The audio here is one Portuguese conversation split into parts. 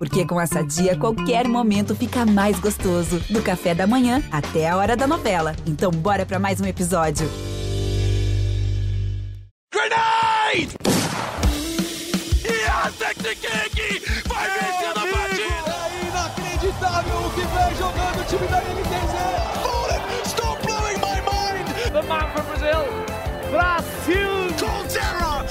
Porque com essa dia, qualquer momento fica mais gostoso. Do café da manhã até a hora da novela. Então, bora para mais um episódio. Grenade! Yes, Vai vencendo a partida! É inacreditável o que vem jogando o time da NTZ! Bullet, stop blowing my mind! The man from Brazil, Brasil! Colterra,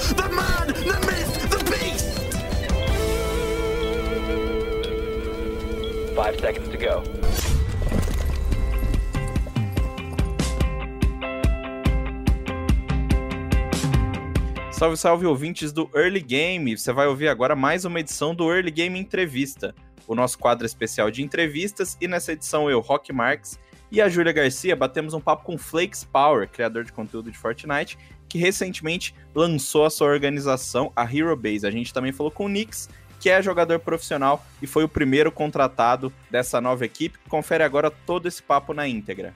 Five seconds to go. Salve, salve ouvintes do Early Game! Você vai ouvir agora mais uma edição do Early Game Entrevista, o nosso quadro especial de entrevistas, e nessa edição eu, Rock Marks e a Júlia Garcia batemos um papo com Flakes Power, criador de conteúdo de Fortnite, que recentemente lançou a sua organização, a Hero Base. A gente também falou com o Nix, que é jogador profissional e foi o primeiro contratado dessa nova equipe. Confere agora todo esse papo na íntegra.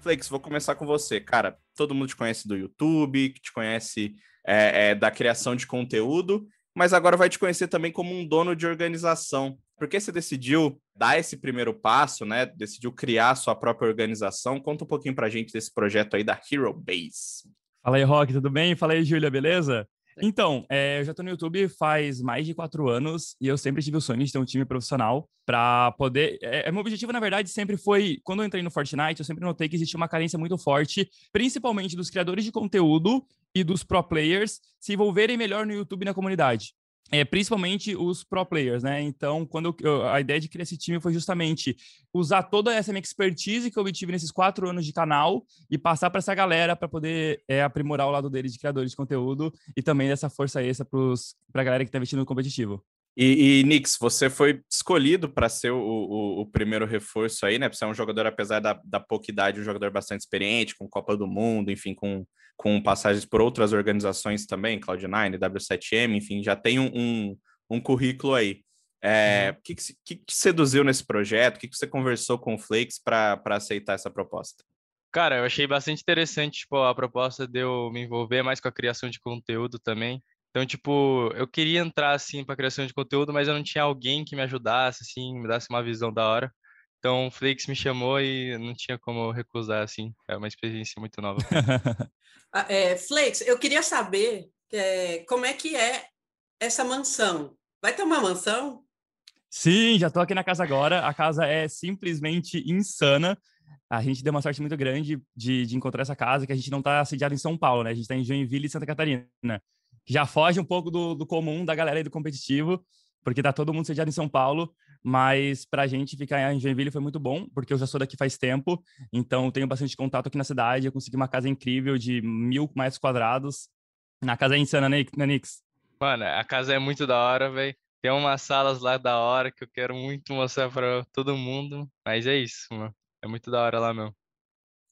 Flakes, vou começar com você. Cara, todo mundo te conhece do YouTube, que te conhece é, é, da criação de conteúdo, mas agora vai te conhecer também como um dono de organização. Por que você decidiu dar esse primeiro passo, né? Decidiu criar a sua própria organização? Conta um pouquinho pra gente desse projeto aí da Hero Base. Fala aí, Rock, tudo bem? Fala aí, Júlia, beleza? Então, é, eu já tô no YouTube faz mais de quatro anos e eu sempre tive o sonho de ter um time profissional para poder. É, meu objetivo, na verdade, sempre foi. Quando eu entrei no Fortnite, eu sempre notei que existia uma carência muito forte, principalmente dos criadores de conteúdo e dos pro players se envolverem melhor no YouTube e na comunidade é, principalmente os pro players, né? Então, quando eu, a ideia de criar esse time foi justamente usar toda essa minha expertise que eu obtive nesses quatro anos de canal e passar para essa galera para poder é, aprimorar o lado deles de criadores de conteúdo e também dessa força extra para a galera que está investindo no competitivo. E, e Nix, você foi escolhido para ser o, o, o, primeiro reforço aí, né? Você é um jogador, apesar da, da pouca idade, um jogador bastante experiente, com Copa do Mundo, enfim, com, com passagens por outras organizações também, Cloud9, W7M, enfim, já tem um, um, um currículo aí. É, o uhum. que, que, que, seduziu nesse projeto? O que, que você conversou com o Flakes para aceitar essa proposta? Cara, eu achei bastante interessante tipo, a proposta de eu me envolver mais com a criação de conteúdo também. Então, tipo, eu queria entrar, assim, para criação de conteúdo, mas eu não tinha alguém que me ajudasse, assim, me desse uma visão da hora. Então, o Flix me chamou e não tinha como recusar, assim. É uma experiência muito nova. Ah, é, Flix, eu queria saber é, como é que é essa mansão. Vai ter uma mansão? Sim, já estou aqui na casa agora. A casa é simplesmente insana. A gente deu uma sorte muito grande de, de encontrar essa casa, que a gente não está sediado em São Paulo, né? A gente está em Joinville e Santa Catarina já foge um pouco do, do comum da galera aí do competitivo, porque tá todo mundo sediado em São Paulo, mas para a gente ficar em Joinville foi muito bom, porque eu já sou daqui faz tempo, então tenho bastante contato aqui na cidade, eu consegui uma casa incrível de mil metros quadrados, na casa é insana, né, Nix? Mano, a casa é muito da hora, velho. Tem umas salas lá da hora que eu quero muito mostrar para todo mundo, mas é isso, mano. É muito da hora lá mesmo.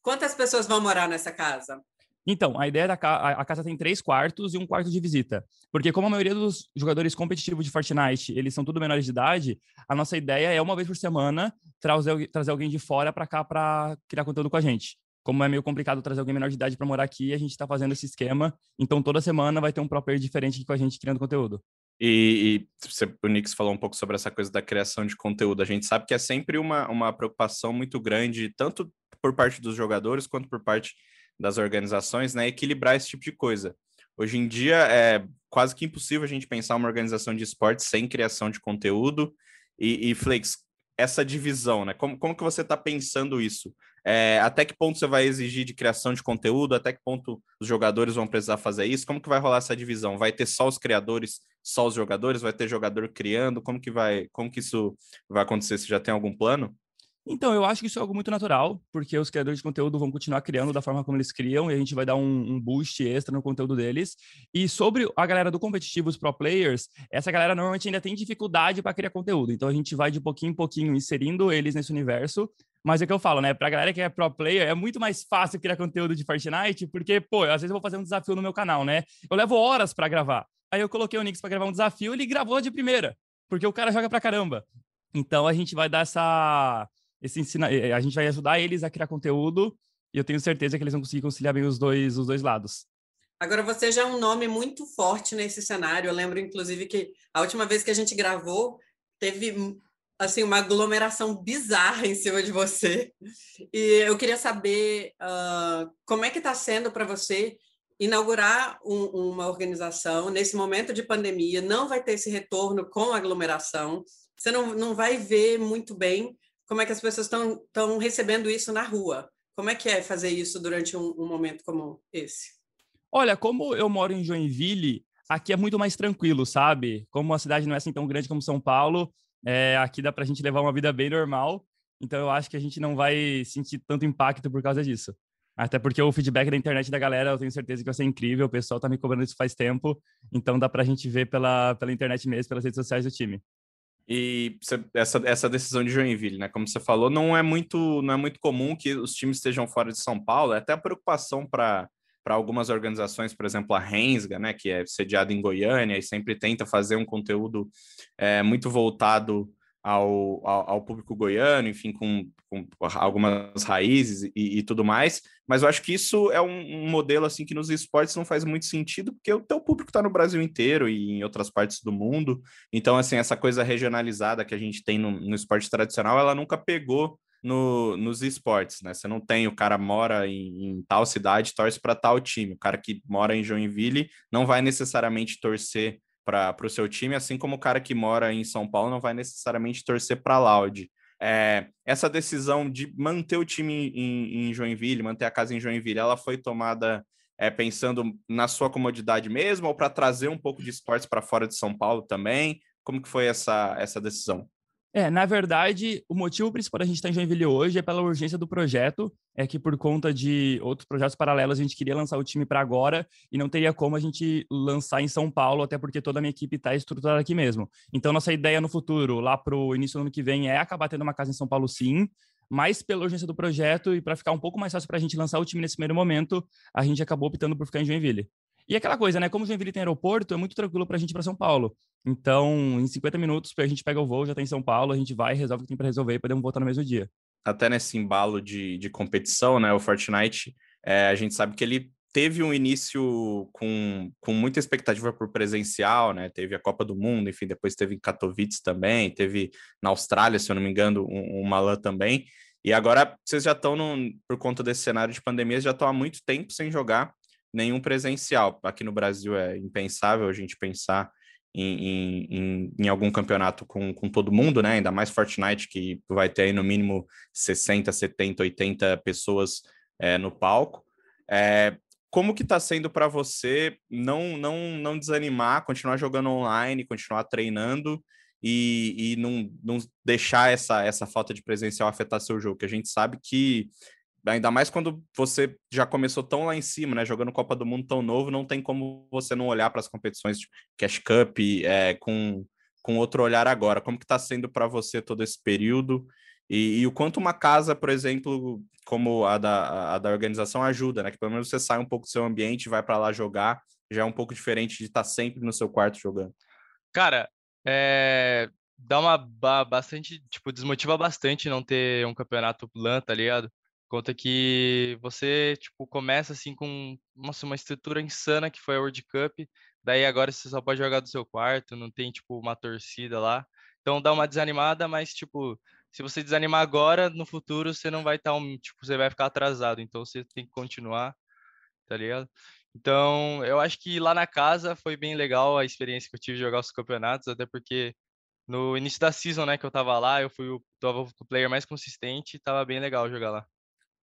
Quantas pessoas vão morar nessa casa? Então, a ideia da ca a casa tem três quartos e um quarto de visita. Porque como a maioria dos jogadores competitivos de Fortnite, eles são tudo menores de idade, a nossa ideia é uma vez por semana trazer, trazer alguém de fora para cá para criar conteúdo com a gente. Como é meio complicado trazer alguém menor de idade para morar aqui, a gente está fazendo esse esquema. Então, toda semana vai ter um próprio diferente aqui com a gente criando conteúdo. E, e o Nix falou um pouco sobre essa coisa da criação de conteúdo. A gente sabe que é sempre uma, uma preocupação muito grande, tanto por parte dos jogadores quanto por parte das organizações, né, equilibrar esse tipo de coisa. Hoje em dia é quase que impossível a gente pensar uma organização de esportes sem criação de conteúdo. E, e Flakes, essa divisão, né? Como, como que você está pensando isso? É, até que ponto você vai exigir de criação de conteúdo? Até que ponto os jogadores vão precisar fazer isso? Como que vai rolar essa divisão? Vai ter só os criadores, só os jogadores? Vai ter jogador criando? Como que vai? Como que isso vai acontecer? Você já tem algum plano? Então, eu acho que isso é algo muito natural, porque os criadores de conteúdo vão continuar criando da forma como eles criam e a gente vai dar um, um boost extra no conteúdo deles. E sobre a galera do competitivo, os pro players, essa galera normalmente ainda tem dificuldade para criar conteúdo. Então, a gente vai de pouquinho em pouquinho inserindo eles nesse universo. Mas é o que eu falo, né? Pra galera que é pro player, é muito mais fácil criar conteúdo de Fortnite, porque, pô, às vezes eu vou fazer um desafio no meu canal, né? Eu levo horas para gravar. Aí eu coloquei o Nix para gravar um desafio, ele gravou de primeira, porque o cara joga pra caramba. Então a gente vai dar essa esse ensina, eh, a gente vai ajudar eles a criar conteúdo e eu tenho certeza que eles vão conseguir conciliar bem os dois, os dois lados. Agora, você já é um nome muito forte nesse cenário. Eu lembro, inclusive, que a última vez que a gente gravou, teve assim uma aglomeração bizarra em cima de você. E eu queria saber uh, como é que está sendo para você inaugurar um, uma organização nesse momento de pandemia. Não vai ter esse retorno com aglomeração. Você não, não vai ver muito bem como é que as pessoas estão recebendo isso na rua. Como é que é fazer isso durante um, um momento como esse? Olha, como eu moro em Joinville, aqui é muito mais tranquilo, sabe? Como a cidade não é assim tão grande como São Paulo, é, aqui dá para a gente levar uma vida bem normal. Então eu acho que a gente não vai sentir tanto impacto por causa disso. Até porque o feedback da internet da galera, eu tenho certeza que vai ser incrível. O pessoal tá me cobrando isso faz tempo. Então dá para a gente ver pela, pela internet mesmo, pelas redes sociais do time. E essa, essa decisão de Joinville, né? Como você falou, não é muito não é muito comum que os times estejam fora de São Paulo. É até a preocupação para algumas organizações, por exemplo, a Rensga, né, que é sediada em Goiânia e sempre tenta fazer um conteúdo é, muito voltado ao, ao, público goiano, enfim, com, com algumas raízes e, e, tudo mais. Mas eu acho que isso é um, um, modelo assim que nos esportes não faz muito sentido, porque o teu público está no Brasil inteiro e em outras partes do mundo. Então, assim, essa coisa regionalizada que a gente tem no, no esporte tradicional, ela nunca pegou no, nos esportes, né? Você não tem o cara mora em, em tal cidade, torce para tal time. O cara que mora em Joinville não vai necessariamente torcer para o seu time, assim como o cara que mora em São Paulo não vai necessariamente torcer para Loud. É, essa decisão de manter o time em, em, Joinville, manter a casa em Joinville, ela foi tomada é, pensando na sua comodidade mesmo ou para trazer um pouco de esportes para fora de São Paulo também? Como que foi essa, essa decisão? É, na verdade, o motivo principal da gente estar em Joinville hoje é pela urgência do projeto, é que por conta de outros projetos paralelos a gente queria lançar o time para agora e não teria como a gente lançar em São Paulo, até porque toda a minha equipe está estruturada aqui mesmo. Então, nossa ideia no futuro, lá para o início do ano que vem, é acabar tendo uma casa em São Paulo sim, mas pela urgência do projeto e para ficar um pouco mais fácil para a gente lançar o time nesse primeiro momento, a gente acabou optando por ficar em Joinville. E aquela coisa, né? Como Joinville tem aeroporto, é muito tranquilo para a gente ir para São Paulo. Então, em 50 minutos, a gente pega o voo, já está em São Paulo, a gente vai, resolve o que tem para resolver e podemos voltar no mesmo dia. Até nesse embalo de, de competição, né? O Fortnite, é, a gente sabe que ele teve um início com, com muita expectativa por presencial, né? Teve a Copa do Mundo, enfim, depois teve em Katowice também, teve na Austrália, se eu não me engano, um, uma também. E agora vocês já estão, por conta desse cenário de pandemia, já estão há muito tempo sem jogar nenhum presencial. Aqui no Brasil é impensável a gente pensar em, em, em, algum campeonato com, com todo mundo, né? Ainda mais Fortnite, que vai ter aí no mínimo 60, 70, 80 pessoas é, no palco. É, como que está sendo para você não, não, não desanimar, continuar jogando online, continuar treinando e, e não, não deixar essa, essa falta de presencial afetar seu jogo? Que a gente sabe que Ainda mais quando você já começou tão lá em cima, né? Jogando Copa do Mundo tão novo, não tem como você não olhar para as competições de Cash Cup é, com, com outro olhar agora. Como que está sendo para você todo esse período? E, e, o quanto uma casa, por exemplo, como a da, a da organização ajuda, né? Que pelo menos você sai um pouco do seu ambiente, vai para lá jogar, já é um pouco diferente de estar tá sempre no seu quarto jogando. Cara, é... dá uma bastante, tipo, desmotiva bastante não ter um campeonato LAN, tá ligado? Conta que você, tipo, começa assim com nossa, uma estrutura insana que foi a World Cup, daí agora você só pode jogar do seu quarto, não tem, tipo, uma torcida lá. Então dá uma desanimada, mas, tipo, se você desanimar agora, no futuro você não vai estar, tá um, tipo, você vai ficar atrasado, então você tem que continuar, tá ligado? Então, eu acho que lá na casa foi bem legal a experiência que eu tive de jogar os campeonatos, até porque no início da season, né, que eu tava lá, eu fui o, tava o player mais consistente e tava bem legal jogar lá.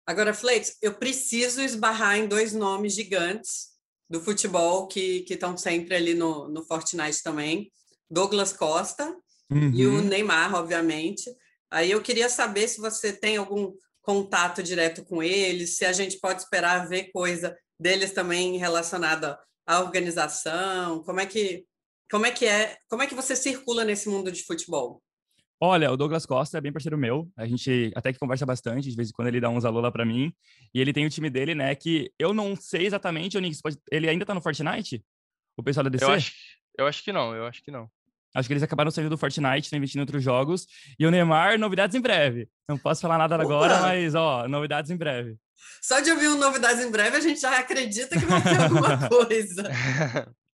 Agora, Flakes, eu preciso esbarrar em dois nomes gigantes do futebol que estão sempre ali no, no Fortnite também. Douglas Costa uhum. e o uhum. Neymar, obviamente. Aí eu queria saber se você tem algum contato direto com eles, se a gente pode esperar ver coisa deles também relacionada à organização, como é que como é que é, como é que você circula nesse mundo de futebol? Olha, o Douglas Costa é bem parceiro meu. A gente até que conversa bastante, de vez em quando ele dá uns alô lá pra mim. E ele tem o time dele, né? Que eu não sei exatamente, Onix, pode... ele ainda tá no Fortnite? O pessoal da DC? Eu acho, eu acho que não, eu acho que não. Acho que eles acabaram saindo do Fortnite, estão investindo em outros jogos. E o Neymar, novidades em breve. Não posso falar nada agora, mas, ó, novidades em breve. Só de ouvir um novidades em breve, a gente já acredita que vai ter alguma coisa.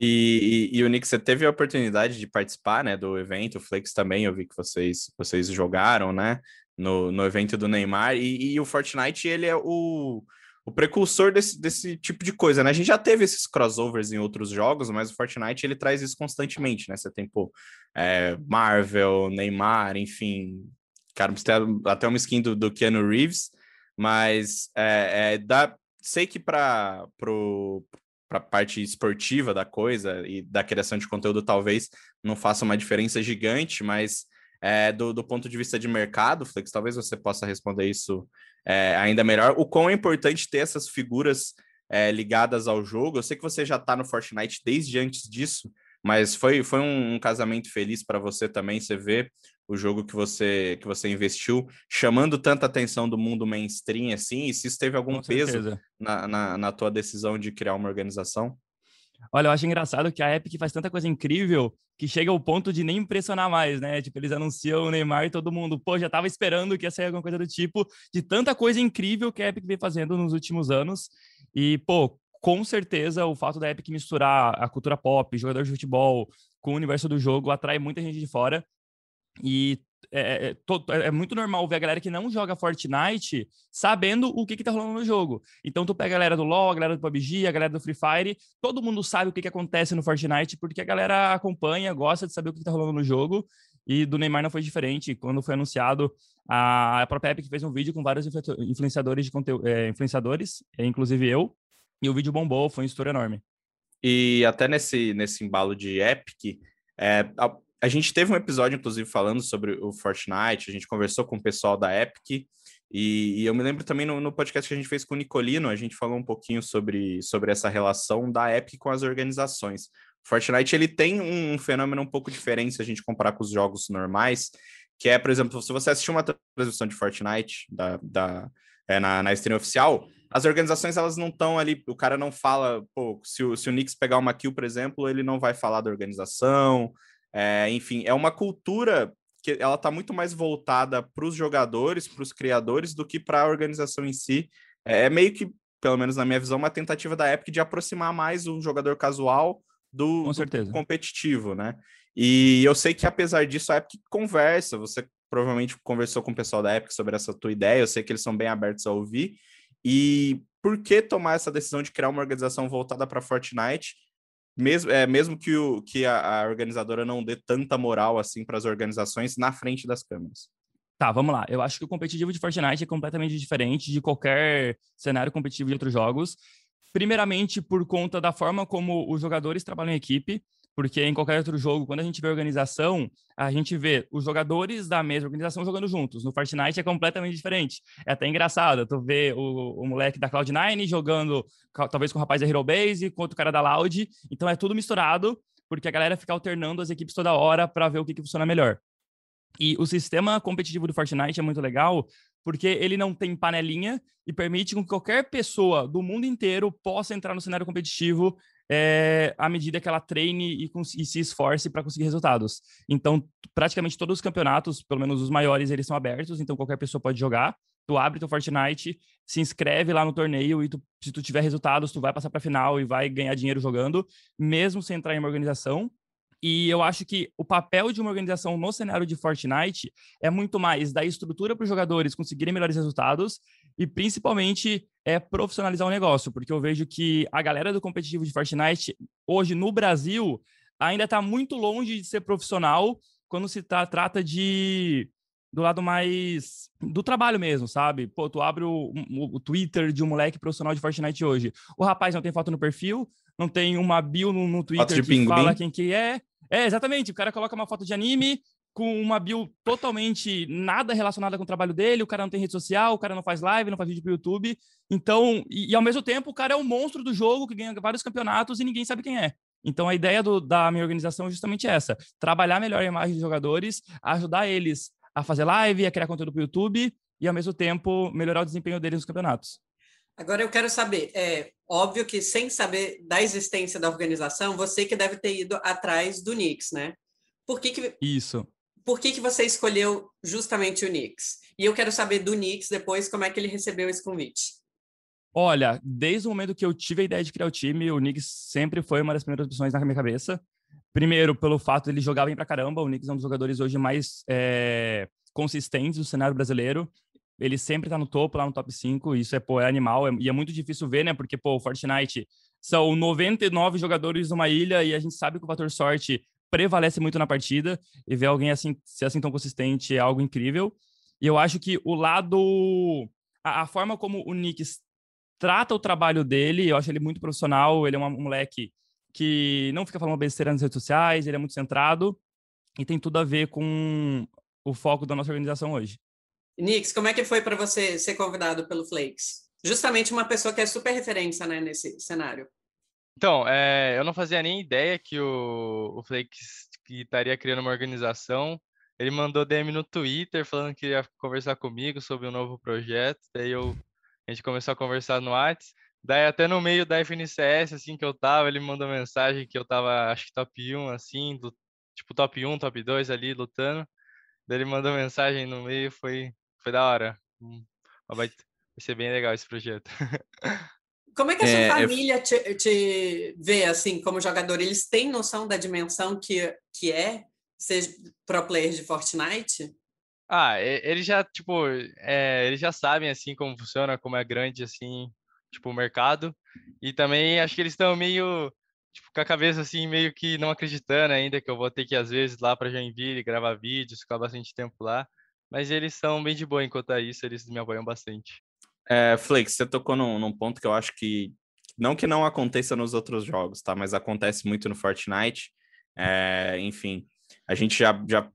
E, e, e, o Nick, você teve a oportunidade de participar, né, do evento, o Flex também, eu vi que vocês, vocês jogaram, né, no, no evento do Neymar, e, e o Fortnite, ele é o, o precursor desse, desse tipo de coisa, né? A gente já teve esses crossovers em outros jogos, mas o Fortnite ele traz isso constantemente, né? Você tem, pô, é, Marvel, Neymar, enfim. Cara, você tem até uma skin do, do Keanu Reeves, mas é, é, dá, sei que para a parte esportiva da coisa e da criação de conteúdo talvez não faça uma diferença gigante, mas é, do, do ponto de vista de mercado, Flex, talvez você possa responder isso é, ainda melhor. O quão é importante ter essas figuras é, ligadas ao jogo. Eu sei que você já está no Fortnite desde antes disso, mas foi, foi um, um casamento feliz para você também. Você vê o jogo que você que você investiu chamando tanta atenção do mundo mainstream assim, e se isso teve algum peso na, na, na tua decisão de criar uma organização? Olha, eu acho engraçado que a Epic faz tanta coisa incrível que chega ao ponto de nem impressionar mais, né? Tipo, eles anunciam o Neymar e todo mundo, pô, já tava esperando que ia sair alguma coisa do tipo, de tanta coisa incrível que a Epic vem fazendo nos últimos anos. E, pô, com certeza o fato da Epic misturar a cultura pop, jogador de futebol, com o universo do jogo atrai muita gente de fora. E é, é, é, é, muito normal ver a galera que não joga Fortnite sabendo o que, que tá rolando no jogo. Então, tu pega a galera do LoL, a galera do PUBG, a galera do Free Fire, todo mundo sabe o que, que acontece no Fortnite, porque a galera acompanha, gosta de saber o que, que tá rolando no jogo. E do Neymar não foi diferente. Quando foi anunciado, a própria Epic fez um vídeo com vários influenciadores de conteúdo, é, influenciadores, inclusive eu, e o vídeo bombou, foi um estouro enorme. E até nesse, nesse embalo de Epic, é, a gente teve um episódio, inclusive, falando sobre o Fortnite, a gente conversou com o pessoal da Epic, e, e eu me lembro também no, no, podcast que a gente fez com o Nicolino, a gente falou um pouquinho sobre, sobre essa relação da Epic com as organizações. O Fortnite ele tem um, um fenômeno um pouco diferente se a gente comparar com os jogos normais, que é, por exemplo, se você assistir uma transmissão de Fortnite da, da, é, na, na stream oficial, as organizações elas não estão ali, o cara não fala, pô, se o, se o pegar uma kill, por exemplo, ele não vai falar da organização, é, enfim, é uma cultura que ela está muito mais voltada para os jogadores, para os criadores, do que para a organização em si. É, é meio que, pelo menos na minha visão, uma tentativa da Epic de aproximar mais o jogador casual do, do competitivo, né? E eu sei que apesar disso a Epic conversa, você provavelmente conversou com o pessoal da Epic sobre essa tua ideia, eu sei que eles são bem abertos a ouvir. E por que tomar essa decisão de criar uma organização voltada para Fortnite mesmo, é, mesmo que, o, que a, a organizadora não dê tanta moral assim para as organizações na frente das câmeras. Tá, vamos lá. Eu acho que o competitivo de Fortnite é completamente diferente de qualquer cenário competitivo de outros jogos. Primeiramente, por conta da forma como os jogadores trabalham em equipe porque em qualquer outro jogo, quando a gente vê organização, a gente vê os jogadores da mesma organização jogando juntos. No Fortnite é completamente diferente. É até engraçado. Tu vê o, o moleque da Cloud9 jogando, talvez com o rapaz da Hero Base, com outro cara da Loud. Então é tudo misturado, porque a galera fica alternando as equipes toda hora para ver o que, que funciona melhor. E o sistema competitivo do Fortnite é muito legal, porque ele não tem panelinha e permite que qualquer pessoa do mundo inteiro possa entrar no cenário competitivo é, à medida que ela treine e, e se esforce para conseguir resultados. Então, praticamente todos os campeonatos, pelo menos os maiores, eles são abertos, então qualquer pessoa pode jogar. Tu abre teu Fortnite, se inscreve lá no torneio e tu, se tu tiver resultados, tu vai passar para final e vai ganhar dinheiro jogando, mesmo sem entrar em uma organização. E eu acho que o papel de uma organização no cenário de Fortnite é muito mais dar estrutura para os jogadores conseguirem melhores resultados e principalmente é profissionalizar o negócio, porque eu vejo que a galera do competitivo de Fortnite hoje no Brasil ainda está muito longe de ser profissional quando se tá, trata de do lado mais do trabalho mesmo, sabe? Pô, tu abre o, o, Twitter de um moleque profissional de Fortnite hoje. O rapaz não tem foto no perfil, não tem uma bio no, no Twitter que fala quem que é. É, exatamente. O cara coloca uma foto de anime, com uma bio totalmente nada relacionada com o trabalho dele, o cara não tem rede social, o cara não faz live, não faz vídeo pro YouTube. Então, e, e ao mesmo tempo, o cara é o monstro do jogo que ganha vários campeonatos e ninguém sabe quem é. Então, a ideia do, da minha organização é justamente essa: trabalhar melhor a imagem dos jogadores, ajudar eles a fazer live, a criar conteúdo para o YouTube e, ao mesmo tempo, melhorar o desempenho deles nos campeonatos. Agora, eu quero saber: é óbvio que, sem saber da existência da organização, você que deve ter ido atrás do Knicks, né? Por que, que Isso por que, que você escolheu justamente o Knicks? E eu quero saber do Knicks depois como é que ele recebeu esse convite. Olha, desde o momento que eu tive a ideia de criar o time, o Knicks sempre foi uma das primeiras opções na minha cabeça. Primeiro, pelo fato de ele jogar bem pra caramba. O Knicks é um dos jogadores hoje mais é, consistentes do cenário brasileiro. Ele sempre tá no topo, lá no top 5. Isso é, pô, é animal. É, e é muito difícil ver, né? Porque, pô, o Fortnite são 99 jogadores numa ilha e a gente sabe que o fator sorte prevalece muito na partida. E ver alguém assim, ser assim tão consistente é algo incrível. E eu acho que o lado... A, a forma como o Knicks trata o trabalho dele, eu acho ele muito profissional. Ele é um moleque que não fica falando besteira nas redes sociais, ele é muito centrado e tem tudo a ver com o foco da nossa organização hoje. Nix, como é que foi para você ser convidado pelo Flakes? Justamente uma pessoa que é super referência né, nesse cenário. Então, é, eu não fazia nem ideia que o, o Flakes estaria criando uma organização. Ele mandou DM no Twitter falando que ia conversar comigo sobre um novo projeto. Daí eu, a gente começou a conversar no WhatsApp. Daí até no meio da FNCS, assim, que eu tava, ele mandou mensagem que eu tava, acho que top 1, assim, do, tipo top 1, top 2 ali, lutando. Daí ele mandou mensagem no meio, foi, foi da hora. Hum, vai, vai ser bem legal esse projeto. Como é que a sua é, família eu... te, te, vê, assim, como jogador? Eles têm noção da dimensão que, que é ser pro player de Fortnite? Ah, eles já, tipo, é, eles já sabem, assim, como funciona, como é grande, assim, tipo, o mercado. E também acho que eles estão meio, tipo, com a cabeça assim, meio que não acreditando ainda que eu vou ter que, às vezes, lá para Joinville gravar vídeos, ficar bastante tempo lá. Mas eles são bem de boa enquanto é isso, eles me apoiam bastante. É, Flake, você tocou num, num ponto que eu acho que, não que não aconteça nos outros jogos, tá? Mas acontece muito no Fortnite. É, enfim, a gente já, já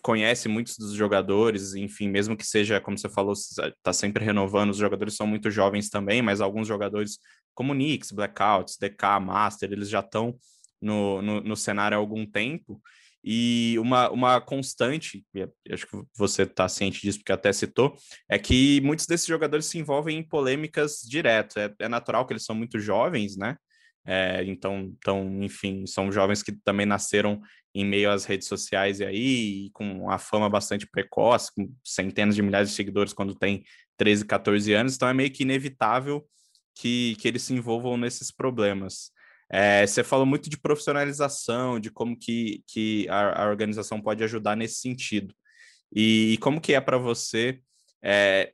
conhece muitos dos jogadores, enfim, mesmo que seja, como você falou, está sempre renovando, os jogadores são muito jovens também, mas alguns jogadores como Knicks, Blackouts, DK, Master, eles já estão no, no, no, cenário há algum tempo, e uma, uma constante, acho que você está ciente disso, porque até citou, é que muitos desses jogadores se envolvem em polêmicas direto, é, é natural que eles são muito jovens, né, é, então, então, enfim, são jovens que também nasceram em meio às redes sociais e aí, com a fama bastante precoce, com centenas de milhares de seguidores quando tem 13, 14 anos, então é meio que inevitável que, que eles se envolvam nesses problemas. É, você falou muito de profissionalização, de como que, que a, a organização pode ajudar nesse sentido. E, e como que é para você, é,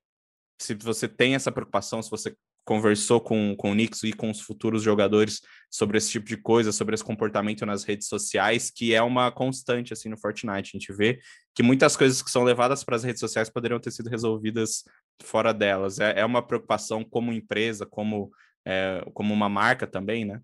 se você tem essa preocupação, se você conversou com, com o Nix e com os futuros jogadores sobre esse tipo de coisa, sobre esse comportamento nas redes sociais, que é uma constante assim no Fortnite. A gente vê que muitas coisas que são levadas para as redes sociais poderiam ter sido resolvidas fora delas. É, é uma preocupação como empresa, como, é, como uma marca também, né?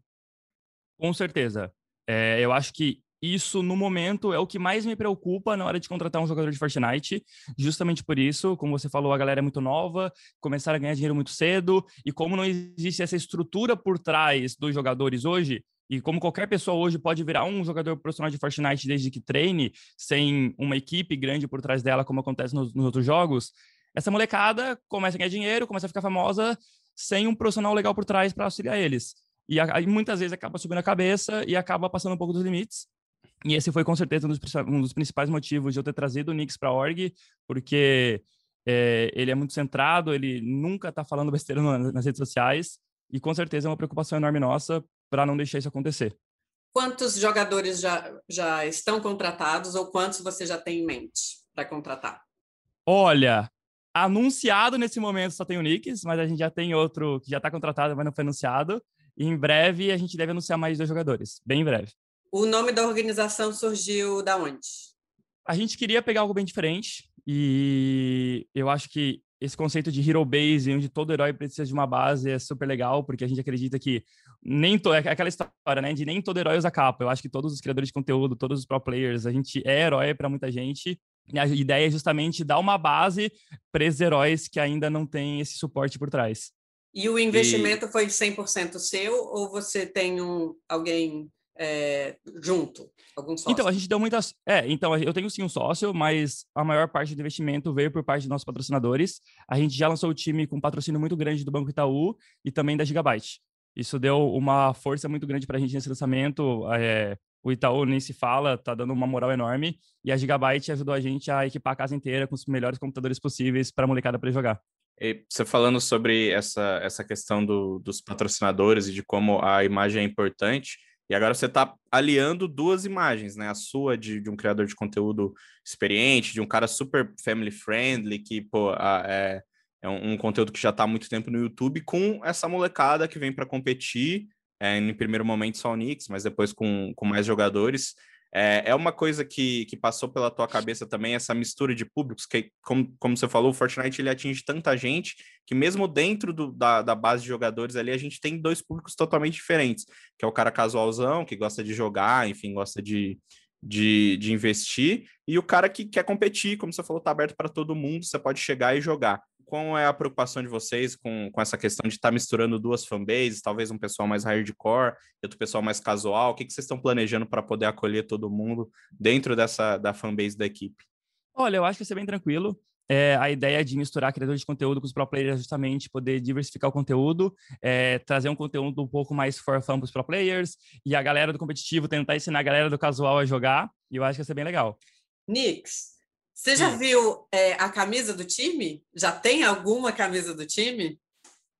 Com certeza. É, eu acho que isso, no momento, é o que mais me preocupa na hora de contratar um jogador de Fortnite. Justamente por isso, como você falou, a galera é muito nova, começaram a ganhar dinheiro muito cedo, e como não existe essa estrutura por trás dos jogadores hoje, e como qualquer pessoa hoje pode virar um jogador profissional de Fortnite desde que treine, sem uma equipe grande por trás dela, como acontece nos, nos outros jogos, essa molecada começa a ganhar dinheiro, começa a ficar famosa, sem um profissional legal por trás para auxiliar eles. E aí, muitas vezes acaba subindo a cabeça e acaba passando um pouco dos limites. E esse foi com certeza um dos, um dos principais motivos de eu ter trazido o Nix para a org, porque é, ele é muito centrado, ele nunca está falando besteira nas redes sociais, e com certeza é uma preocupação enorme nossa para não deixar isso acontecer. Quantos jogadores já, já estão contratados ou quantos você já tem em mente para contratar? Olha, anunciado nesse momento só tem o Nix, mas a gente já tem outro que já está contratado, mas não foi anunciado. E em breve a gente deve anunciar mais dois jogadores, bem em breve. O nome da organização surgiu da onde? A gente queria pegar algo bem diferente e eu acho que esse conceito de hero base, onde todo herói precisa de uma base, é super legal, porque a gente acredita que nem to... é aquela história, né, de nem todo herói usa capa. Eu acho que todos os criadores de conteúdo, todos os pro players, a gente é herói para muita gente. E a ideia é justamente dar uma base para esses heróis que ainda não têm esse suporte por trás. E o investimento e... foi 100% seu ou você tem um alguém é, junto? Algum sócio? Então, a gente deu muitas. É, então, eu tenho sim um sócio, mas a maior parte do investimento veio por parte dos nossos patrocinadores. A gente já lançou o time com um patrocínio muito grande do Banco Itaú e também da Gigabyte. Isso deu uma força muito grande para a gente nesse lançamento. É, O Itaú nem se fala, tá dando uma moral enorme. E a Gigabyte ajudou a gente a equipar a casa inteira com os melhores computadores possíveis para a molecada para jogar. E você falando sobre essa, essa questão do, dos patrocinadores e de como a imagem é importante, e agora você está aliando duas imagens, né? A sua de, de, um criador de conteúdo experiente, de um cara super family friendly, que, pô, a, é, é um, um, conteúdo que já está há muito tempo no YouTube, com essa molecada que vem para competir, é, em primeiro momento só o Knicks, mas depois com, com mais jogadores. É, é uma coisa que, que passou pela tua cabeça também, essa mistura de públicos, que, como, como você falou, o Fortnite ele atinge tanta gente que mesmo dentro do, da, da base de jogadores ali, a gente tem dois públicos totalmente diferentes, que é o cara casualzão, que gosta de jogar, enfim, gosta de, de, de investir, e o cara que quer competir, como você falou, tá aberto para todo mundo, você pode chegar e jogar qual é a preocupação de vocês com, com essa questão de estar tá misturando duas fanbases, talvez um pessoal mais hardcore e outro pessoal mais casual? O que, que vocês estão planejando para poder acolher todo mundo dentro dessa da fanbase da equipe? Olha, eu acho que vai ser bem tranquilo. É, a ideia de misturar criadores de conteúdo com os pro players é justamente poder diversificar o conteúdo, é, trazer um conteúdo um pouco mais for fun para os pro players e a galera do competitivo tentar ensinar a galera do casual a jogar. E eu acho que vai ser bem legal. Nix, você já viu é, a camisa do time? Já tem alguma camisa do time?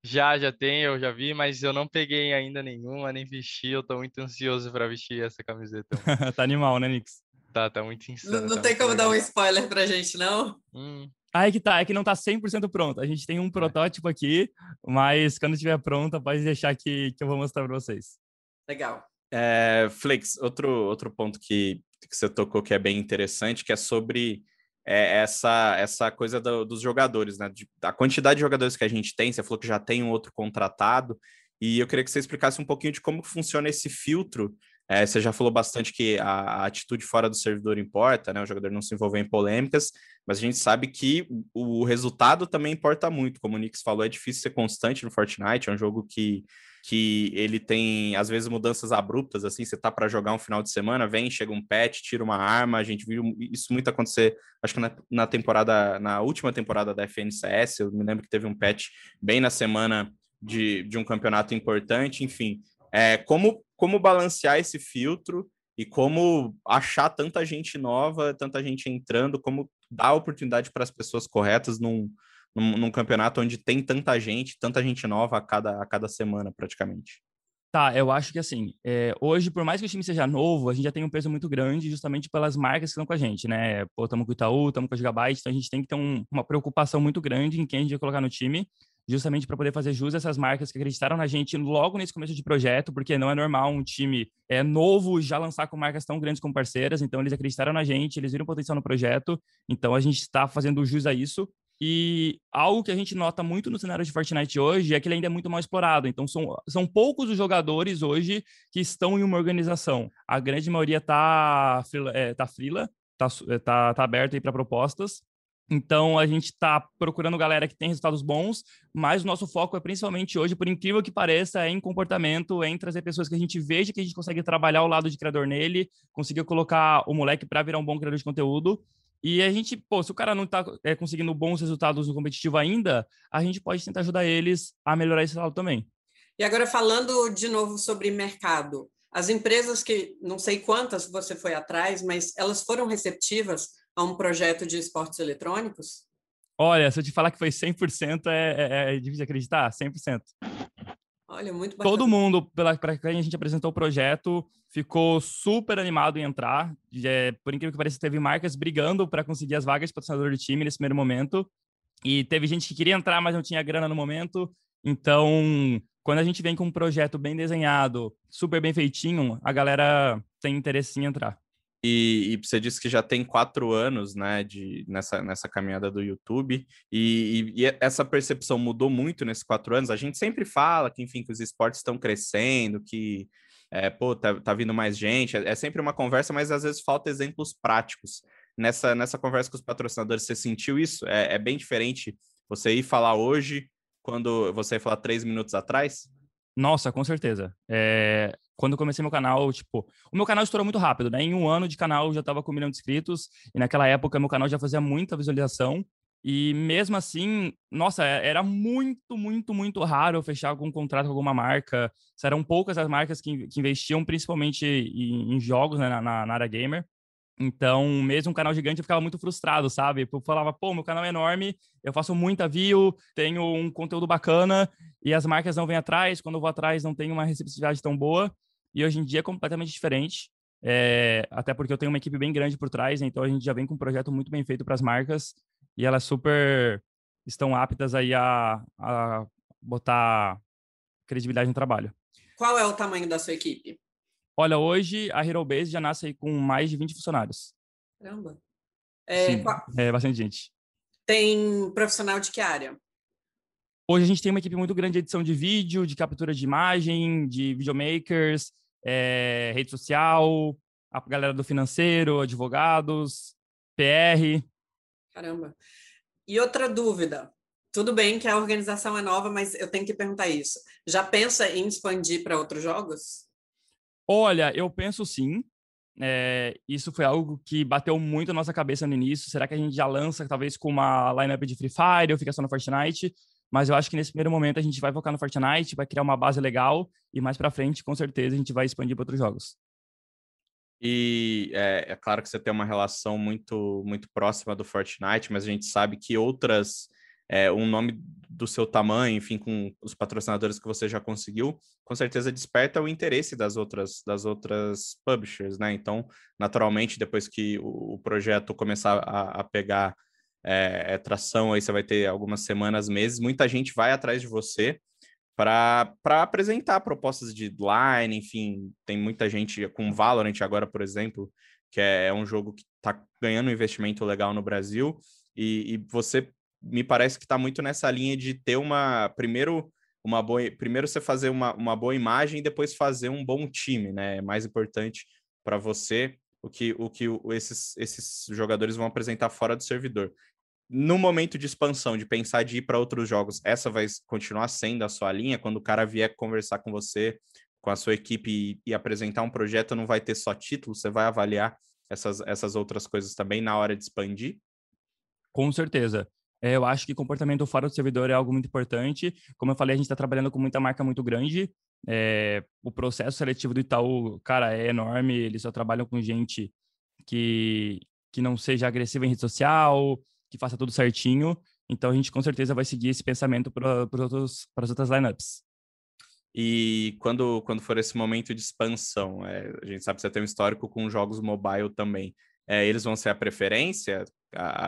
Já, já tem, eu já vi, mas eu não peguei ainda nenhuma, nem vesti. Eu tô muito ansioso para vestir essa camiseta. tá animal, né, Nix? Tá, tá muito insano. Não, não tá tem como legal. dar um spoiler pra gente, não? Hum. Ah, é que tá, é que não tá 100% pronto. A gente tem um protótipo aqui, mas quando estiver pronta, pode deixar que, que eu vou mostrar para vocês. Legal. É, Flix, outro, outro ponto que, que você tocou que é bem interessante, que é sobre é essa essa coisa do, dos jogadores, né? De, a quantidade de jogadores que a gente tem, você falou que já tem um outro contratado, e eu queria que você explicasse um pouquinho de como funciona esse filtro. É, você já falou bastante que a, a, atitude fora do servidor importa, né? O jogador não se envolver em polêmicas, mas a gente sabe que o, o resultado também importa muito. Como o Nix falou, é difícil ser constante no Fortnite, é um jogo que que ele tem, às vezes, mudanças abruptas, assim, você tá para jogar um final de semana, vem, chega um patch, tira uma arma, a gente viu isso muito acontecer, acho que na, na temporada, na última temporada da FNCS, eu me lembro que teve um patch bem na semana de, de um campeonato importante, enfim, é, como, como balancear esse filtro e como achar tanta gente nova, tanta gente entrando, como dar oportunidade para as pessoas corretas num, num, num, campeonato onde tem tanta gente, tanta gente nova a cada, a cada semana, praticamente? Tá, eu acho que assim, é, hoje, por mais que o time seja novo, a gente já tem um peso muito grande justamente pelas marcas que estão com a gente, né? Pô, estamos com o Itaú, estamos com a Gigabyte, então a gente tem que ter um, uma preocupação muito grande em quem a gente vai colocar no time, justamente para poder fazer jus a essas marcas que acreditaram na gente logo nesse começo de projeto, porque não é normal um time é novo já lançar com marcas tão grandes como parceiras, então eles acreditaram na gente, eles viram potencial no projeto, então a gente está fazendo jus a isso e algo que a gente nota muito no cenário de Fortnite hoje é que ele ainda é muito mal explorado. Então, são, são poucos os jogadores hoje que estão em uma organização. A grande maioria está é, tá frila, está é, tá, tá aberto aí para propostas. Então, a gente está procurando galera que tem resultados bons, mas o nosso foco é principalmente hoje, por incrível que pareça, é em comportamento, é em trazer pessoas que a gente veja que a gente consegue trabalhar o lado de criador nele, conseguir colocar o moleque para virar um bom criador de conteúdo e a gente, pô, se o cara não está é, conseguindo bons resultados no competitivo ainda, a gente pode tentar ajudar eles a melhorar esse lado também. E agora, falando de novo sobre mercado, as empresas que, não sei quantas você foi atrás, mas elas foram receptivas a um projeto de esportes eletrônicos? Olha, se eu te falar que foi 100%, é, é, é difícil acreditar, 100%. Olha, muito bacana. Todo mundo, para quem a gente apresentou o projeto, ficou super animado em entrar. É, por incrível que pareça, teve marcas brigando para conseguir as vagas de patrocinador do time nesse primeiro momento. E teve gente que queria entrar, mas não tinha grana no momento. Então, quando a gente vem com um projeto bem desenhado, super bem feitinho, a galera tem interesse em entrar. E, e, você disse que já tem quatro anos, né, de, nessa, nessa caminhada do YouTube, e, e, e, essa percepção mudou muito nesses quatro anos. A gente sempre fala que, enfim, que os esportes estão crescendo, que, é, pô, tá, tá vindo mais gente. É, é, sempre uma conversa, mas às vezes falta exemplos práticos. Nessa, nessa conversa com os patrocinadores, você sentiu isso? É, é bem diferente você ir falar hoje quando você ia falar três minutos atrás? Nossa, com certeza. É, quando eu comecei meu canal, tipo, o meu canal estourou muito rápido, né? Em um ano de canal eu já tava com um milhão de inscritos, e naquela época meu canal já fazia muita visualização. E mesmo assim, nossa, é, era muito, muito, muito raro eu fechar algum contrato com alguma marca. Eram poucas as marcas que, que investiam, principalmente em, em jogos, né, na, na, área gamer. Então, mesmo um canal gigante, eu ficava muito frustrado, sabe? Eu falava, pô, meu canal é enorme, eu faço muita view, tenho um conteúdo bacana, e as marcas não vêm atrás. Quando eu vou atrás, não tem uma receptividade tão boa. E hoje em dia é completamente diferente. É, até porque eu tenho uma equipe bem grande por trás, então a gente já vem com um projeto muito bem feito para as marcas e elas super estão aptas aí a, a botar credibilidade no trabalho. Qual é o tamanho da sua equipe? Olha, hoje a Hero Base já nasce aí com mais de 20 funcionários. Caramba. É, Sim, qual... é bastante gente. Tem profissional de que área? Hoje a gente tem uma equipe muito grande de edição de vídeo, de captura de imagem, de videomakers, é, rede social, a galera do financeiro, advogados, PR. Caramba. E outra dúvida. Tudo bem que a organização é nova, mas eu tenho que perguntar isso. Já pensa em expandir para outros jogos? Olha, eu penso sim. É, isso foi algo que bateu muito na nossa cabeça no início. Será que a gente já lança, talvez, com uma lineup de Free Fire ou fica só no Fortnite? Mas eu acho que nesse primeiro momento a gente vai focar no Fortnite, vai criar uma base legal e mais para frente, com certeza, a gente vai expandir para outros jogos. E é, é, claro que você tem uma relação muito, muito próxima do Fortnite, mas a gente sabe que outras, é, um nome do seu tamanho, enfim, com os patrocinadores que você já conseguiu, com certeza desperta o interesse das outras, das outras publishers, né? Então, naturalmente, depois que o, o projeto começar a, a pegar é, tração, aí você vai ter algumas semanas, meses, muita gente vai atrás de você para apresentar propostas de line, enfim, tem muita gente com Valorant agora, por exemplo, que é, é um jogo que está ganhando um investimento legal no Brasil, e, e você me parece que está muito nessa linha de ter uma, primeiro, uma boa, primeiro você fazer uma, uma boa imagem e depois fazer um bom time, né, é mais importante para você o que, o que esses, esses jogadores vão apresentar fora do servidor no momento de expansão, de pensar de ir para outros jogos, essa vai continuar sendo a sua linha? Quando o cara vier conversar com você, com a sua equipe e, e apresentar um projeto, não vai ter só título, você vai avaliar essas, essas outras coisas também na hora de expandir? Com certeza. É, eu acho que comportamento fora do servidor é algo muito importante. Como eu falei, a gente está trabalhando com muita marca muito grande. É, o processo seletivo do Itaú, cara, é enorme. Eles só trabalham com gente que, que não seja agressiva em rede social, que faça tudo certinho. Então a gente com certeza vai seguir esse pensamento para as outras lineups. E quando, quando for esse momento de expansão, é, a gente sabe que você tem um histórico com jogos mobile também. É, eles vão ser a preferência?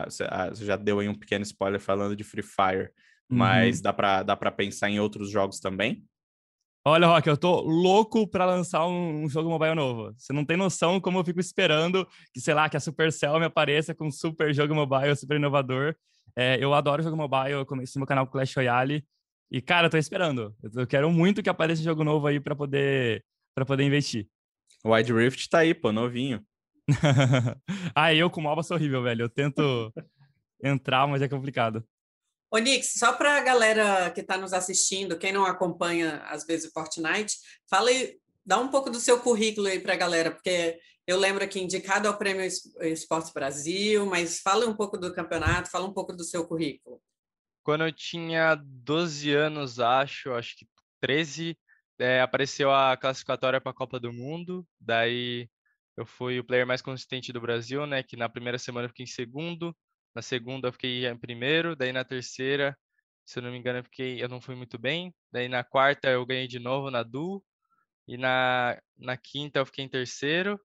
você já deu aí um pequeno spoiler falando de Free Fire, mas uhum. dá para dá pensar em outros jogos também? Olha, Rock, eu tô louco para lançar um, um, jogo mobile novo. Você não tem noção como eu fico esperando que, sei lá, que a Supercell me apareça com um super jogo mobile, super inovador. É, eu adoro jogo mobile, eu comecei meu canal Clash Royale. E, cara, eu tô esperando. Eu quero muito que apareça um jogo novo aí para poder, pra poder investir. O Wide Rift tá aí, pô, novinho. ah, eu com MOBA sou horrível, velho. Eu tento entrar, mas é complicado. Onix, só para a galera que está nos assistindo, quem não acompanha às vezes o Fortnite, fala aí, dá um pouco do seu currículo aí para a galera, porque eu lembro aqui indicado ao Prêmio Esportes Brasil, mas fala um pouco do campeonato, fala um pouco do seu currículo. Quando eu tinha 12 anos, acho, acho que 13, é, apareceu a classificatória para a Copa do Mundo, daí eu fui o player mais consistente do Brasil, né, que na primeira semana eu fiquei em segundo, na segunda eu fiquei em primeiro, daí na terceira, se eu não me engano, eu fiquei, eu não fui muito bem. Daí na quarta eu ganhei de novo na Du. E na, na quinta eu fiquei em terceiro.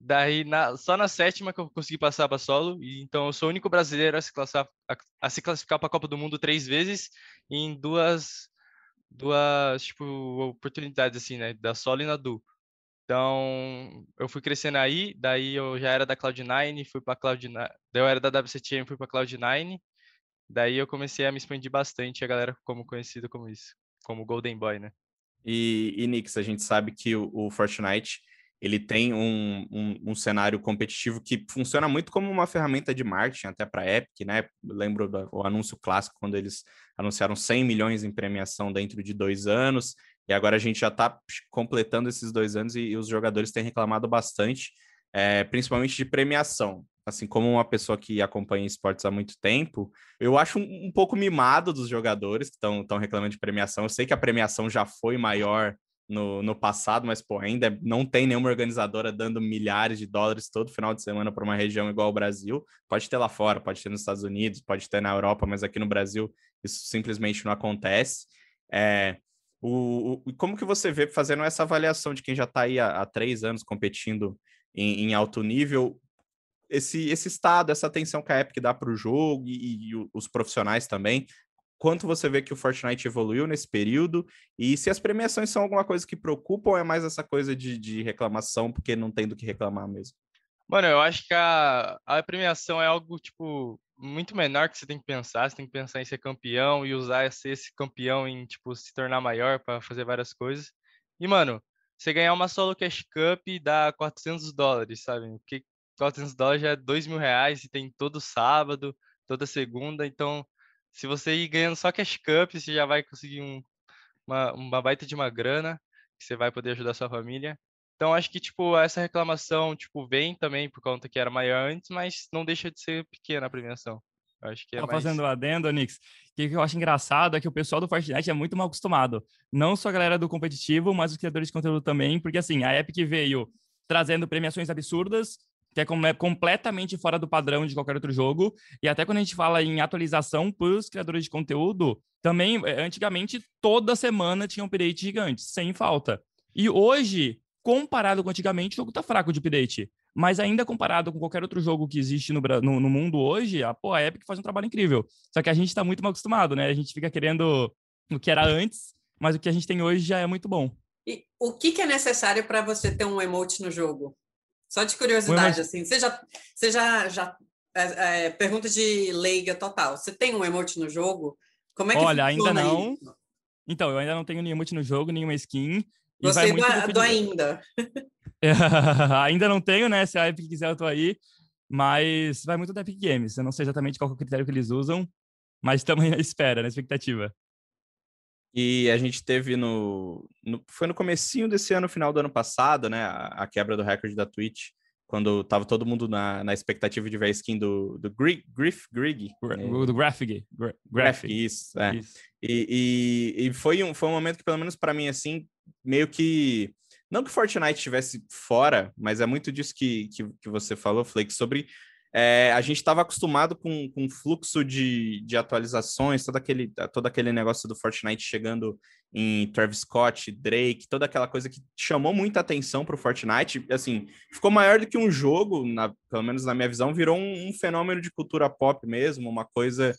Daí na, só na sétima que eu consegui passar para solo. E, então eu sou o único brasileiro a se classificar, a, a se classificar para a Copa do Mundo três vezes em duas duas tipo oportunidades assim, né, da solo e na Du. Então, eu fui crescendo aí, daí eu já era da Cloud9, fui para Cloud9, daí eu era da WCTM, fui para Cloud9, daí eu comecei a me expandir bastante, a galera como conhecido como isso, como Golden Boy, né? E, e Nix, a gente sabe que o, o Fortnite, ele tem um, um, um, cenário competitivo que funciona muito como uma ferramenta de marketing, até para Epic, né? lembro do anúncio clássico, quando eles anunciaram 100 milhões em premiação dentro de dois anos, e agora a gente já está completando esses dois anos e, e, os jogadores têm reclamado bastante, é, principalmente de premiação. assim, como uma pessoa que acompanha esportes há muito tempo, eu acho um, um pouco mimado dos jogadores que estão reclamando de premiação. Eu sei que a premiação já foi maior no, no passado, mas pô, ainda não tem nenhuma organizadora dando milhares de dólares todo final de semana para uma região igual o Brasil. Pode ter lá fora, pode ter nos Estados Unidos, pode ter na Europa, mas aqui no Brasil isso simplesmente não acontece. É, o, o, como que você vê fazendo essa avaliação de quem já está aí há, há, três anos competindo em, em, alto nível, esse, esse estado, essa atenção que a Epic dá para o jogo e, e, os profissionais também, quanto você vê que o Fortnite evoluiu nesse período e se as premiações são alguma coisa que preocupa ou é mais essa coisa de, de reclamação porque não tem do que reclamar mesmo? Mano, eu acho que a, a premiação é algo, tipo, muito menor que você tem que pensar. Você tem que pensar em ser campeão e usar esse, esse campeão em, tipo, se tornar maior para fazer várias coisas. E, mano, você ganhar uma solo cash cup dá 400 dólares, sabe? Porque 400 dólares já é 2 mil reais e tem todo sábado, toda segunda. Então, se você ir ganhando só cash cup, você já vai conseguir um, uma, uma baita de uma grana que você vai poder ajudar sua família. Então, acho que, tipo, essa reclamação, tipo, vem também por conta que era maior antes, mas não deixa de ser pequena a premiação. acho que é mais... Fazendo adendo, Nix, o que eu acho engraçado é que o pessoal do Fortnite é muito mal acostumado. Não só a galera do competitivo, mas os criadores de conteúdo também, porque, assim, a Epic veio trazendo premiações absurdas, que é completamente fora do padrão de qualquer outro jogo. E até quando a gente fala em atualização para os criadores de conteúdo, também, eh, antigamente, toda semana tinha um update gigante, sem falta. E hoje, comparado com antigamente, o jogo tá fraco de update. Mas ainda comparado com qualquer outro jogo que existe no, no, no mundo hoje, a, pô, a Epic faz um trabalho incrível. Só que a gente tá muito mal acostumado, né? A gente fica querendo o que era antes, mas o que a gente tem hoje já é muito bom. E o que, que é necessário para você ter um emote no jogo? Só de curiosidade, assim. Você já, você já, já é, é, pergunta de leiga total. Você tem um emote no jogo? Como é que Olha, ainda não. Isso? Então, eu ainda não tenho nenhum emote no jogo, nenhuma skin. Gostei do, do, do ainda. ainda não tenho, né? Se a Epic quiser, eu tô aí. Mas vai muito da Epic Games. Eu não sei exatamente qual é o critério que eles usam, mas estamos na espera, na expectativa. E a gente teve no, no, Foi no comecinho desse ano, final do ano passado, né? A, a quebra do recorde da Twitch, quando tava todo mundo na, na expectativa de ver a skin do, do Griff, Griff Grigg. É, do Graphic. Graphic, isso, é. Isso. E, e, e, foi, um, foi um momento que, pelo menos para mim, assim, meio que. Não que Fortnite estivesse fora, mas é muito disso que, que, que você falou, Flake, sobre é, a gente estava acostumado com, com fluxo de, de atualizações, todo aquele, todo aquele negócio do Fortnite chegando em Travis Scott, Drake, toda aquela coisa que chamou muita atenção para o Fortnite. Assim, ficou maior do que um jogo, na, pelo menos na minha visão, virou um, um fenômeno de cultura pop mesmo, uma coisa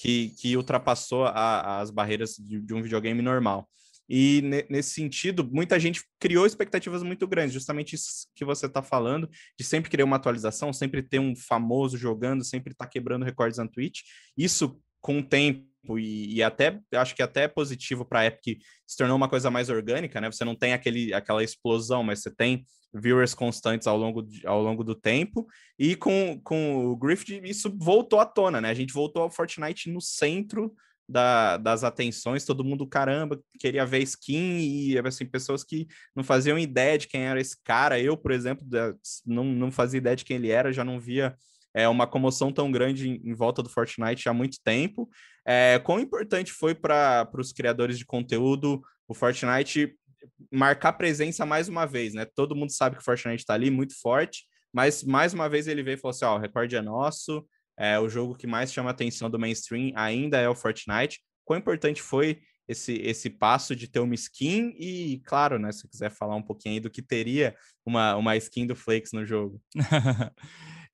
que, que ultrapassou a, as barreiras de, de um videogame normal. E nesse sentido, muita gente criou expectativas muito grandes, justamente isso que você está falando, de sempre querer uma atualização, sempre ter um famoso jogando, sempre estar tá quebrando recordes na Twitch. Isso, com o tempo, e, e até acho que até é positivo para a Epic se tornou uma coisa mais orgânica, né? Você não tem aquele, aquela explosão, mas você tem viewers constantes ao longo, de, ao longo do tempo. E com, com o Griffith, isso voltou à tona, né? A gente voltou ao Fortnite no centro da, das atenções, todo mundo, caramba, queria ver skin e, assim, pessoas que não faziam ideia de quem era esse cara. Eu, por exemplo, não, não fazia ideia de quem ele era, já não via é, uma comoção tão grande em, em volta do Fortnite há muito tempo. É, quão importante foi para os criadores de conteúdo o Fortnite marcar presença mais uma vez, né? Todo mundo sabe que o Fortnite está ali muito forte, mas mais uma vez ele veio e falou assim: ó, o recorde é nosso, é, o jogo que mais chama a atenção do mainstream ainda é o Fortnite. Quão importante foi esse, esse passo de ter uma skin e, claro, né, se quiser falar um pouquinho aí do que teria uma, uma skin do Flakes no jogo.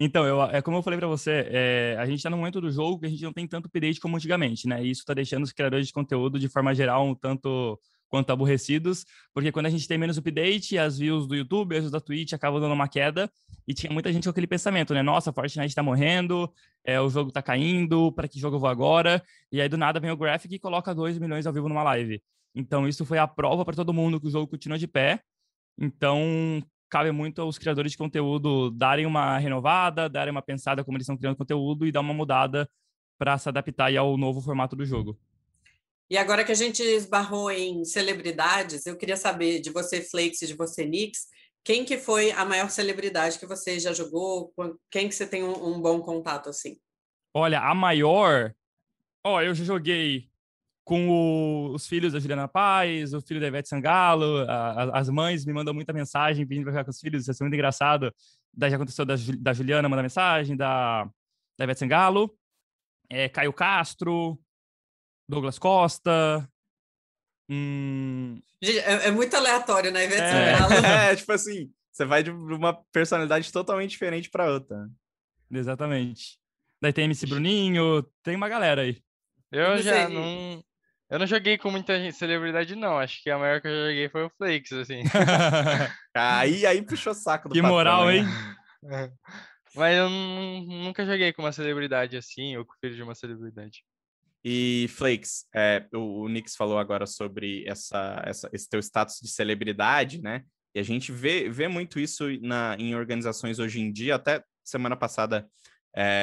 então, eu, é como eu falei para você, é, a gente está no momento do jogo que a gente não tem tanto update como antigamente, né? E isso está deixando os criadores de conteúdo de forma geral um tanto quanto aborrecidos, porque quando a gente tem menos update, as views do YouTube, as views da Twitch acabam dando uma queda, e tinha muita gente com aquele pensamento, né? Nossa, Fortnite tá morrendo, é, o jogo tá caindo, para que jogo eu vou agora? E aí do nada vem o Graphic e coloca 2 milhões ao vivo numa live. Então isso foi a prova para todo mundo que o jogo continua de pé. Então cabe muito aos criadores de conteúdo darem uma renovada, darem uma pensada como eles estão criando conteúdo e dar uma mudada para se adaptar ao novo formato do jogo. E agora que a gente esbarrou em celebridades, eu queria saber de você, Flakes, de você, Nix, quem que foi a maior celebridade que você já jogou? Quem que você tem um, um bom contato assim? Olha, a maior. Ó, eu já joguei com o, os filhos da Juliana Paz, o filho da Ivete Sangalo, a, as mães me mandam muita mensagem pedindo para jogar com os filhos, isso é muito engraçado. Daí já aconteceu da, da Juliana mandar mensagem, da, da Ivete Sangalo, é, Caio Castro, Douglas Costa. Hum... É, é, muito aleatório, né, Ivete é? É, tipo assim, você vai de uma personalidade totalmente diferente para outra. Exatamente. Daí tem MC Bruninho, tem uma galera aí. Eu já não. Eu não joguei com muita gente, celebridade, não. Acho que a maior que eu joguei foi o Flakes, assim. aí, aí puxou saco do Que moral, né? hein? Mas eu nunca joguei com uma celebridade assim, ou com o filho de uma celebridade. E Flakes, é, o, o Nix falou agora sobre essa, essa, esse teu status de celebridade, né? E a gente vê, vê muito isso na, em organizações hoje em dia. Até semana passada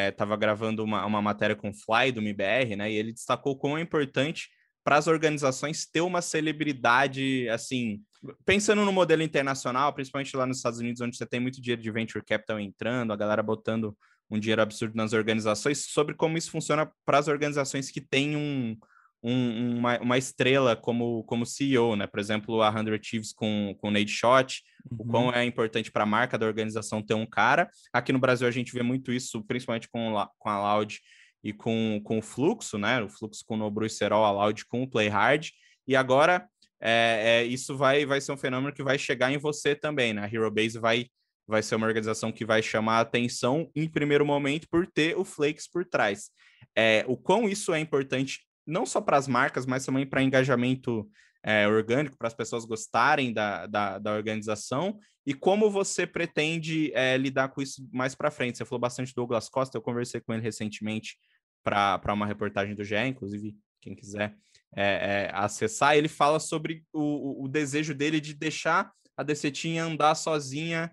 estava é, gravando uma, uma matéria com o Fly do MBR, né? E ele destacou quão é importante para as organizações ter uma celebridade, assim, pensando no modelo internacional, principalmente lá nos Estados Unidos, onde você tem muito dinheiro de venture capital entrando, a galera botando um dinheiro absurdo nas organizações, sobre como isso funciona para as organizações que têm um, um, uma, uma, estrela como, como CEO, né? Por exemplo, a 100 Chiefs com, com o Nate Shot, uhum. o quão é importante para a marca da organização ter um cara. Aqui no Brasil a gente vê muito isso, principalmente com, com a Loud e com, com o Fluxo, né? O Fluxo com o Nobru e Serol, a Loud com o Play Hard. E agora é, é, isso vai, vai ser um fenômeno que vai chegar em você também, né? A Hero Base vai, vai ser uma organização que vai chamar a atenção em primeiro momento por ter o Flakes por trás. É, o quão isso é importante não só para as marcas, mas também para engajamento é, orgânico, para as pessoas gostarem da, da, da, organização, e como você pretende é, lidar com isso mais para frente. Você falou bastante do Douglas Costa, eu conversei com ele recentemente para uma reportagem do GE, inclusive, quem quiser é, acessar, ele fala sobre o, o, desejo dele de deixar a Decetim andar sozinha,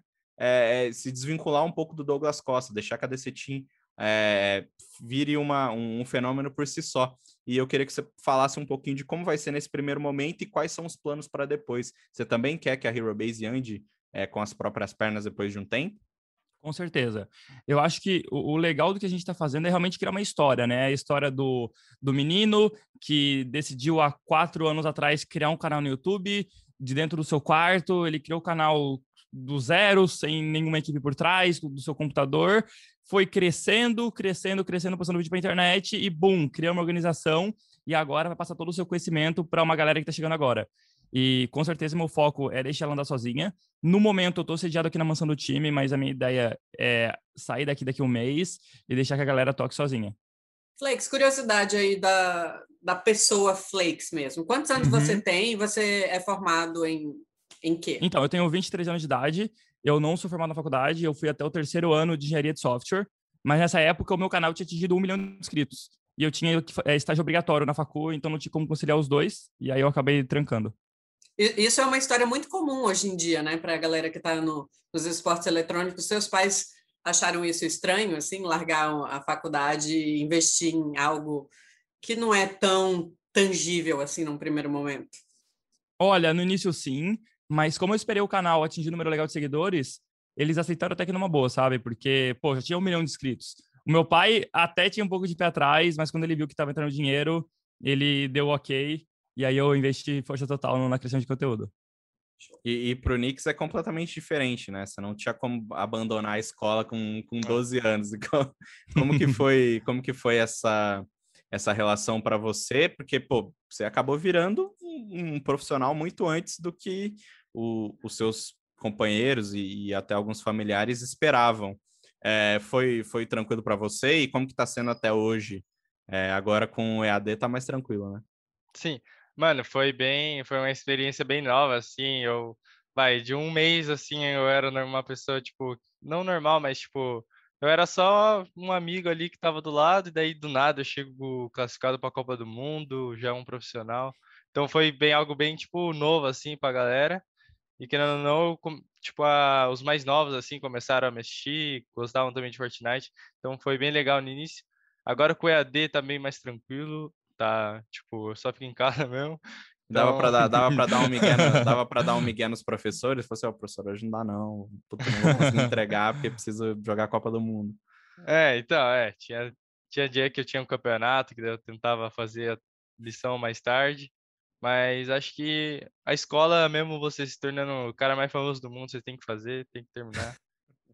se desvincular um pouco do Douglas Costa, deixar que a Decetim é, vire uma, um, um, fenômeno por si só. E eu queria que você falasse um pouquinho de como vai ser nesse primeiro momento e quais são os planos para depois. Você também quer que a Hero Base ande é, com as próprias pernas depois de um tempo? Com certeza. Eu acho que o, o legal do que a gente está fazendo é realmente criar uma história, né? A história do, do menino que decidiu há quatro anos atrás criar um canal no YouTube, de dentro do seu quarto, ele criou o canal do zero, sem nenhuma equipe por trás, do seu computador, foi crescendo, crescendo, crescendo, postando vídeo para internet e, bum, criou uma organização e agora vai passar todo o seu conhecimento para uma galera que está chegando agora. E com certeza meu foco é deixar ela andar sozinha. No momento eu estou sediado aqui na mansão do time, mas a minha ideia é sair daqui daqui um mês e deixar que a galera toque sozinha. Flakes, curiosidade aí da, da pessoa Flakes mesmo. Quantos anos uhum. você tem? Você é formado em, em quê? Então, eu tenho 23 anos de idade eu não sou formado na faculdade, eu fui até o terceiro ano de engenharia de software, mas nessa época o meu canal tinha atingido um milhão de inscritos. E eu tinha é, estágio obrigatório na facu, então não tinha como conciliar os dois, e aí eu acabei trancando. Isso é uma história muito comum hoje em dia, né, para a galera que está no, nos esportes eletrônicos. Seus pais acharam isso estranho, assim, largar a faculdade e investir em algo que não é tão tangível assim num primeiro momento? Olha, no início sim, mas como eu esperei o canal atingir um número legal de seguidores, eles aceitaram até que numa boa, sabe? Porque, pô, já tinha um milhão de inscritos. O meu pai até tinha um pouco de pé atrás, mas quando ele viu que estava entrando dinheiro, ele deu ok. E aí eu investi força total na criação de conteúdo. E, e pro Nix é completamente diferente, né? Você não tinha como abandonar a escola com, com 12 anos. Como, como que foi, como que foi essa, essa relação para você? Porque, pô, você acabou virando um, um profissional muito antes do que o, os seus companheiros e, e, até alguns familiares esperavam. É, foi, foi tranquilo para você e como que está sendo até hoje? É, agora com o EAD tá mais tranquilo, né? Sim, mano, foi bem, foi uma experiência bem nova, assim, eu, vai, de um mês, assim, eu era uma pessoa, tipo, não normal, mas, tipo, eu era só um amigo ali que estava do lado, e daí do nada eu chego classificado para a Copa do Mundo, já um profissional. Então foi bem algo bem tipo novo assim para a galera. E querendo ou não, tipo, a, os mais novos, assim, começaram a mexer, gostavam também de Fortnite. Então foi bem legal no início. Agora com o EAD tá bem mais tranquilo, tá? Tipo, só fico em casa mesmo. Dava Então- pra dar, dava pra dar um migué, no- dava pra dar um migué nos professores. Falei assim, ó, professor, hoje não dá não. Puta, não vou conseguir entregar porque preciso jogar a Copa do Mundo. É, então, é, tinha, tinha dia que eu tinha um campeonato, que eu tentava fazer a lição mais tarde, mas acho que a escola, mesmo você se tornando o cara mais famoso do mundo, você tem que fazer, tem que terminar.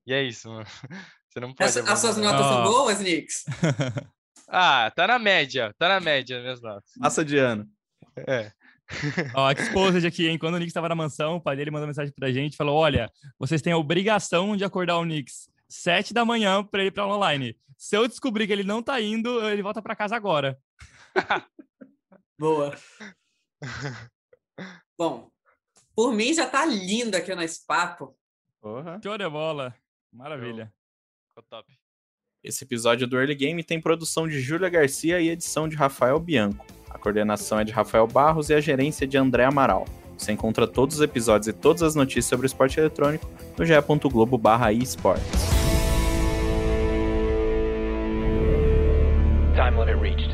E é isso, mano. Você não pode As, as suas notas são Ó. boas, Nix? Ah, tá na média, tá na média minhas notas. Passa de ano. É. Ó, exposed aqui, hein? Quando o Knicks estava na mansão, o pai dele mandou mensagem pra gente, falou, olha, vocês têm a obrigação de acordar o Knicks sete da manhã pra ele ir pra online. Se eu descobrir que ele não tá indo, ele volta pra casa agora. Boa. Bom, por mim já tá lindo aqui nesse papo. Porra. Show de bola. Maravilha. Ficou top. Esse episódio do Early Game tem produção de Júlia Garcia e edição de Rafael Bianco. A coordenação é de Rafael Barros e a gerência de André Amaral. Você encontra todos os episódios e todas as notícias sobre o esporte eletrônico no ge.globo barra esportes. Time limit reached.